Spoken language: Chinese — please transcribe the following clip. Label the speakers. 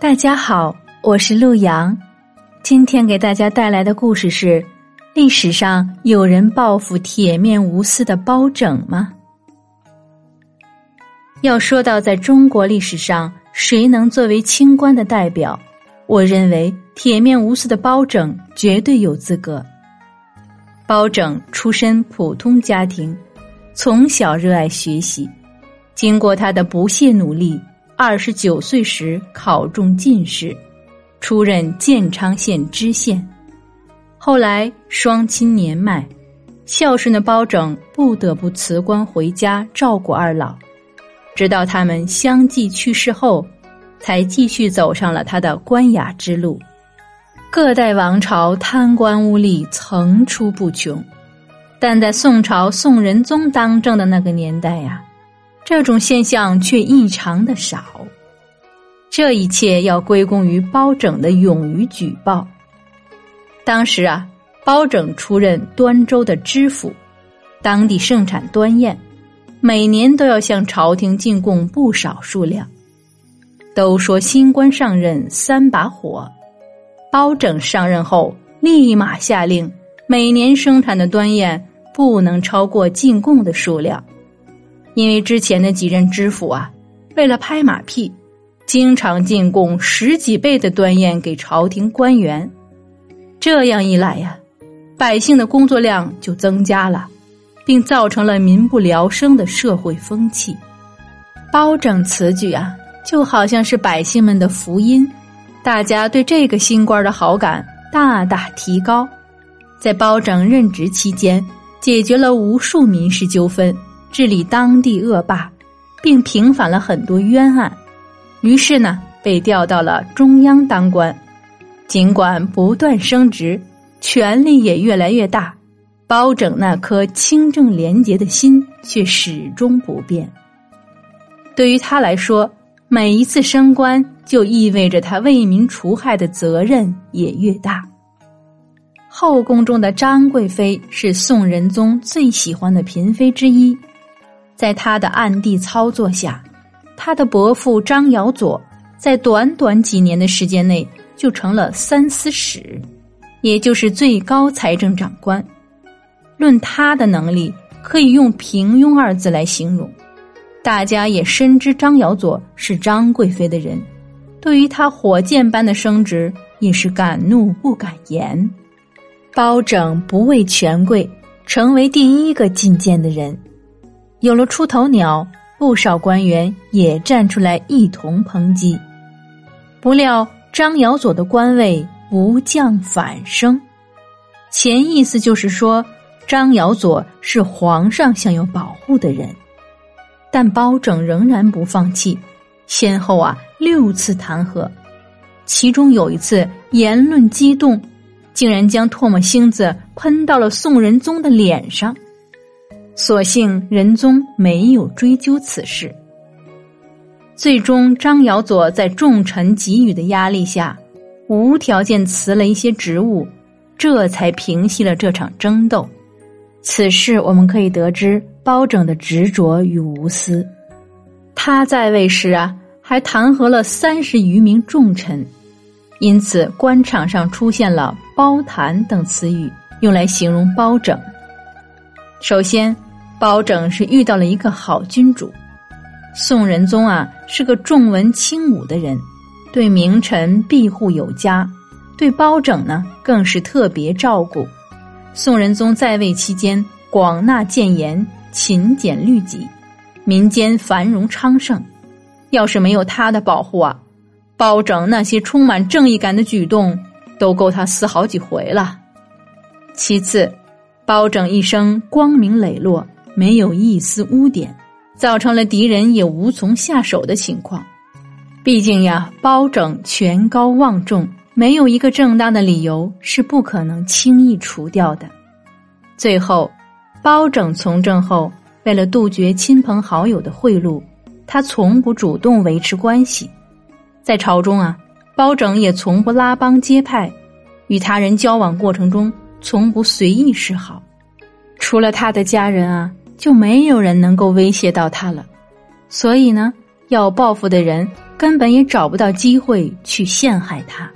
Speaker 1: 大家好，我是陆阳，今天给大家带来的故事是：历史上有人报复铁面无私的包拯吗？要说到在中国历史上谁能作为清官的代表，我认为铁面无私的包拯绝对有资格。包拯出身普通家庭，从小热爱学习，经过他的不懈努力。二十九岁时考中进士，出任建昌县知县。后来双亲年迈，孝顺的包拯不得不辞官回家照顾二老，直到他们相继去世后，才继续走上了他的官衙之路。各代王朝贪官污吏层出不穷，但在宋朝宋仁宗当政的那个年代呀。这种现象却异常的少，这一切要归功于包拯的勇于举报。当时啊，包拯出任端州的知府，当地盛产端砚，每年都要向朝廷进贡不少数量。都说新官上任三把火，包拯上任后立马下令，每年生产的端砚不能超过进贡的数量。因为之前的几任知府啊，为了拍马屁，经常进贡十几倍的端砚给朝廷官员，这样一来呀，百姓的工作量就增加了，并造成了民不聊生的社会风气。包拯此举啊，就好像是百姓们的福音，大家对这个新官的好感大大提高。在包拯任职期间，解决了无数民事纠纷。治理当地恶霸，并平反了很多冤案，于是呢，被调到了中央当官。尽管不断升职，权力也越来越大，包拯那颗清正廉洁的心却始终不变。对于他来说，每一次升官就意味着他为民除害的责任也越大。后宫中的张贵妃是宋仁宗最喜欢的嫔妃之一。在他的暗地操作下，他的伯父张尧佐在短短几年的时间内就成了三司使，也就是最高财政长官。论他的能力，可以用平庸二字来形容。大家也深知张尧佐是张贵妃的人，对于他火箭般的升职，也是敢怒不敢言。包拯不畏权贵，成为第一个进谏的人。有了出头鸟，不少官员也站出来一同抨击。不料张尧佐的官位不降反升，潜意思就是说张尧佐是皇上想要保护的人。但包拯仍然不放弃，先后啊六次弹劾，其中有一次言论激动，竟然将唾沫星子喷到了宋仁宗的脸上。所幸仁宗没有追究此事。最终，张尧佐在众臣给予的压力下，无条件辞了一些职务，这才平息了这场争斗。此事我们可以得知包拯的执着与无私。他在位时啊，还弹劾了三十余名重臣，因此官场上出现了“包弹”等词语，用来形容包拯。首先，包拯是遇到了一个好君主。宋仁宗啊是个重文轻武的人，对名臣庇护有加，对包拯呢更是特别照顾。宋仁宗在位期间，广纳谏言，勤俭律己，民间繁荣昌盛。要是没有他的保护啊，包拯那些充满正义感的举动，都够他死好几回了。其次。包拯一生光明磊落，没有一丝污点，造成了敌人也无从下手的情况。毕竟呀，包拯权高望重，没有一个正当的理由是不可能轻易除掉的。最后，包拯从政后，为了杜绝亲朋好友的贿赂，他从不主动维持关系。在朝中啊，包拯也从不拉帮结派，与他人交往过程中。从不随意示好，除了他的家人啊，就没有人能够威胁到他了。所以呢，要报复的人根本也找不到机会去陷害他。